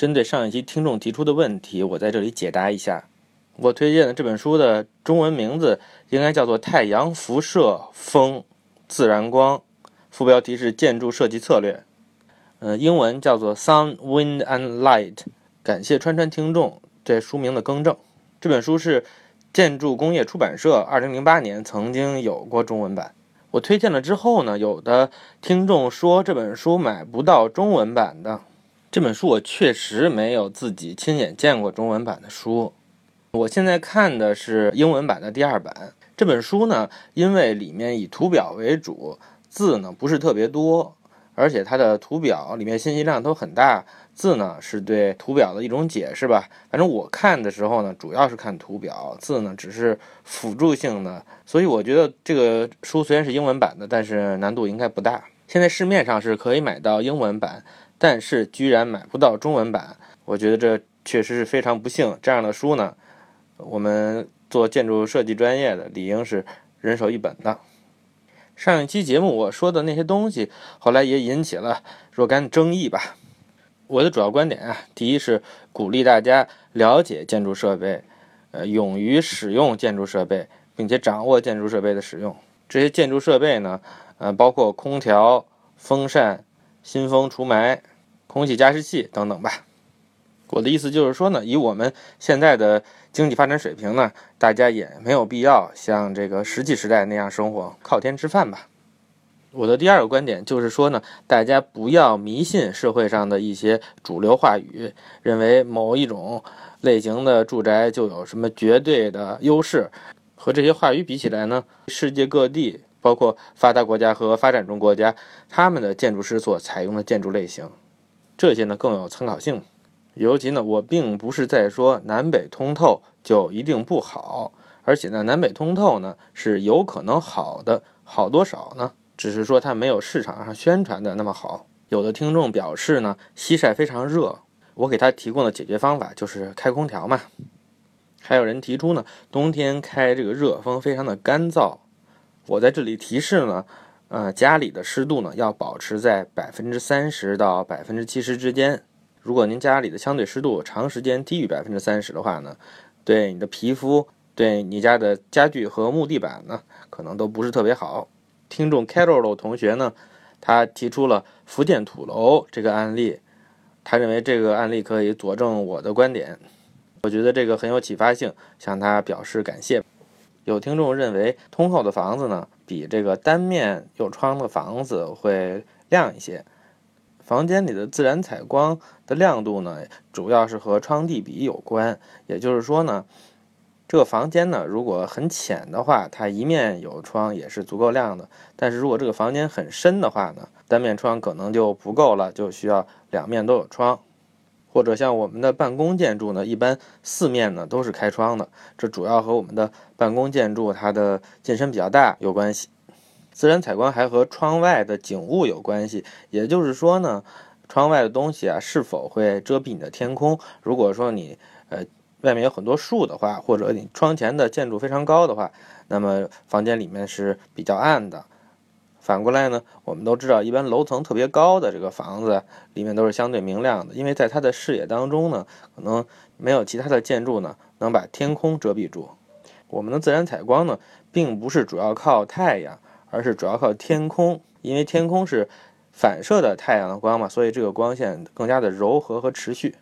针对上一期听众提出的问题，我在这里解答一下。我推荐的这本书的中文名字应该叫做《太阳辐射风自然光》，副标题是建筑设计策略。呃，英文叫做《Sun, Wind and Light》。感谢川川听众对书名的更正。这本书是建筑工业出版社2008年曾经有过中文版。我推荐了之后呢，有的听众说这本书买不到中文版的。这本书我确实没有自己亲眼见过中文版的书，我现在看的是英文版的第二版。这本书呢，因为里面以图表为主，字呢不是特别多，而且它的图表里面信息量都很大，字呢是对图表的一种解释吧。反正我看的时候呢，主要是看图表，字呢只是辅助性的，所以我觉得这个书虽然是英文版的，但是难度应该不大。现在市面上是可以买到英文版。但是居然买不到中文版，我觉得这确实是非常不幸。这样的书呢，我们做建筑设计专业的理应是人手一本的。上一期节目我说的那些东西，后来也引起了若干争议吧。我的主要观点啊，第一是鼓励大家了解建筑设备，呃，勇于使用建筑设备，并且掌握建筑设备的使用。这些建筑设备呢，呃，包括空调、风扇、新风除霾。空气加湿器等等吧。我的意思就是说呢，以我们现在的经济发展水平呢，大家也没有必要像这个石器时代那样生活，靠天吃饭吧。我的第二个观点就是说呢，大家不要迷信社会上的一些主流话语，认为某一种类型的住宅就有什么绝对的优势。和这些话语比起来呢，世界各地，包括发达国家和发展中国家，他们的建筑师所采用的建筑类型。这些呢更有参考性，尤其呢，我并不是在说南北通透就一定不好，而且呢，南北通透呢是有可能好的，好多少呢？只是说它没有市场上宣传的那么好。有的听众表示呢，西晒非常热，我给他提供的解决方法就是开空调嘛。还有人提出呢，冬天开这个热风非常的干燥，我在这里提示呢。呃，家里的湿度呢要保持在百分之三十到百分之七十之间。如果您家里的相对湿度长时间低于百分之三十的话呢，对你的皮肤、对你家的家具和木地板呢，可能都不是特别好。听众 Carol 同学呢，他提出了福建土楼这个案例，他认为这个案例可以佐证我的观点。我觉得这个很有启发性，向他表示感谢。有听众认为通透的房子呢？比这个单面有窗的房子会亮一些。房间里的自然采光的亮度呢，主要是和窗地比有关。也就是说呢，这个房间呢，如果很浅的话，它一面有窗也是足够亮的。但是如果这个房间很深的话呢，单面窗可能就不够了，就需要两面都有窗。或者像我们的办公建筑呢，一般四面呢都是开窗的，这主要和我们的办公建筑它的进深比较大有关系。自然采光还和窗外的景物有关系，也就是说呢，窗外的东西啊是否会遮蔽你的天空？如果说你呃外面有很多树的话，或者你窗前的建筑非常高的话，那么房间里面是比较暗的。反过来呢，我们都知道，一般楼层特别高的这个房子里面都是相对明亮的，因为在它的视野当中呢，可能没有其他的建筑呢能把天空遮蔽住。我们的自然采光呢，并不是主要靠太阳，而是主要靠天空，因为天空是反射的太阳的光嘛，所以这个光线更加的柔和和持续。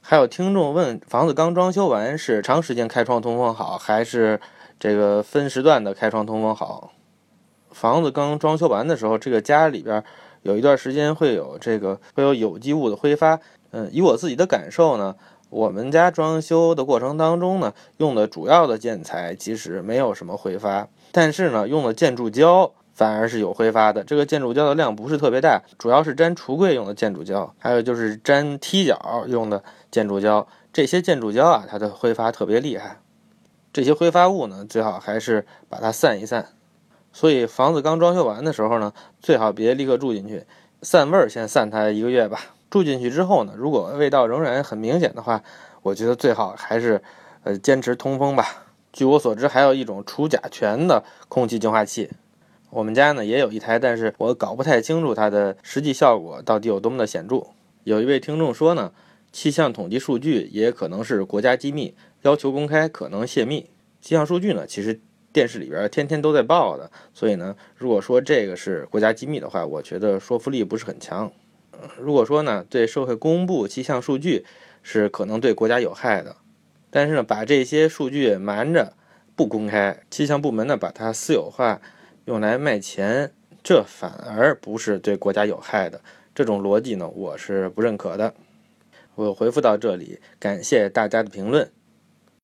还有听众问，房子刚装修完是长时间开窗通风好，还是这个分时段的开窗通风好？房子刚装修完的时候，这个家里边有一段时间会有这个会有有机物的挥发。嗯，以我自己的感受呢，我们家装修的过程当中呢，用的主要的建材其实没有什么挥发，但是呢，用的建筑胶反而是有挥发的。这个建筑胶的量不是特别大，主要是粘橱柜用的建筑胶，还有就是粘踢脚用的建筑胶。这些建筑胶啊，它的挥发特别厉害。这些挥发物呢，最好还是把它散一散。所以房子刚装修完的时候呢，最好别立刻住进去，散味儿先散它一个月吧。住进去之后呢，如果味道仍然很明显的话，我觉得最好还是呃坚持通风吧。据我所知，还有一种除甲醛的空气净化器，我们家呢也有一台，但是我搞不太清楚它的实际效果到底有多么的显著。有一位听众说呢，气象统计数据也可能是国家机密，要求公开可能泄密。气象数据呢，其实电视里边天天都在报的，所以呢，如果说这个是国家机密的话，我觉得说服力不是很强。如果说呢，对社会公布气象数据是可能对国家有害的，但是呢，把这些数据瞒着不公开，气象部门呢把它私有化，用来卖钱，这反而不是对国家有害的。这种逻辑呢，我是不认可的。我回复到这里，感谢大家的评论。